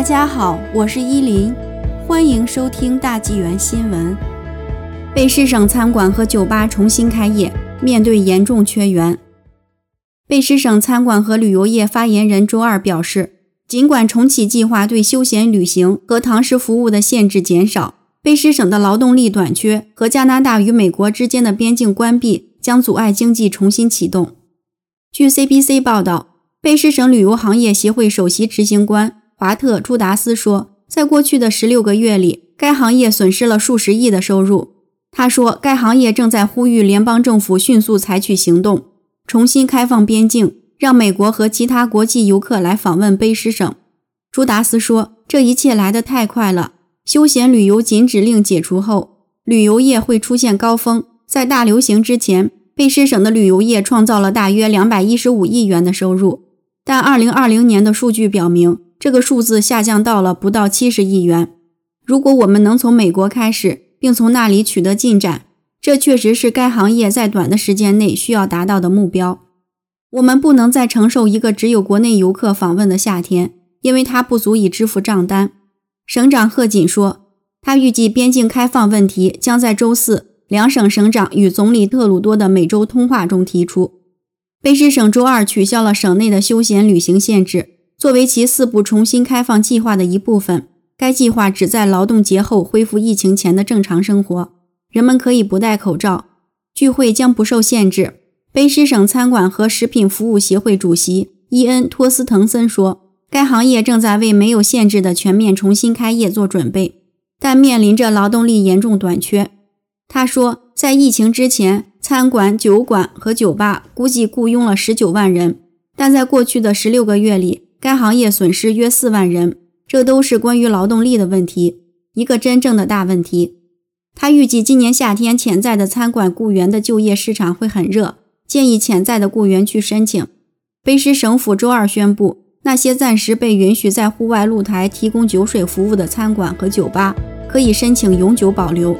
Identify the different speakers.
Speaker 1: 大家好，我是依林，欢迎收听大纪元新闻。贝诗省餐馆和酒吧重新开业，面对严重缺员。贝诗省餐馆和旅游业发言人周二表示，尽管重启计划对休闲旅行和堂食服务的限制减少，贝诗省的劳动力短缺和加拿大与美国之间的边境关闭将阻碍经济重新启动。据 CBC 报道，贝诗省旅游行业协会首席执行官。华特·朱达斯说，在过去的十六个月里，该行业损失了数十亿的收入。他说，该行业正在呼吁联邦政府迅速采取行动，重新开放边境，让美国和其他国际游客来访问卑诗省。朱达斯说，这一切来得太快了。休闲旅游禁止令解除后，旅游业会出现高峰。在大流行之前，卑诗省的旅游业创造了大约两百一十五亿元的收入，但二零二零年的数据表明。这个数字下降到了不到七十亿元。如果我们能从美国开始，并从那里取得进展，这确实是该行业在短的时间内需要达到的目标。我们不能再承受一个只有国内游客访问的夏天，因为它不足以支付账单。省长贺锦说，他预计边境开放问题将在周四两省省长与总理特鲁多的每周通话中提出。卑诗省周二取消了省内的休闲旅行限制。作为其四步重新开放计划的一部分，该计划旨在劳动节后恢复疫情前的正常生活。人们可以不戴口罩，聚会将不受限制。卑诗省餐馆和食品服务协会主席伊恩·托斯滕森说：“该行业正在为没有限制的全面重新开业做准备，但面临着劳动力严重短缺。”他说：“在疫情之前，餐馆、酒馆和酒吧估计雇佣了十九万人，但在过去的十六个月里。”该行业损失约四万人，这都是关于劳动力的问题，一个真正的大问题。他预计今年夏天潜在的餐馆雇员的就业市场会很热，建议潜在的雇员去申请。卑诗省府周二宣布，那些暂时被允许在户外露台提供酒水服务的餐馆和酒吧可以申请永久保留。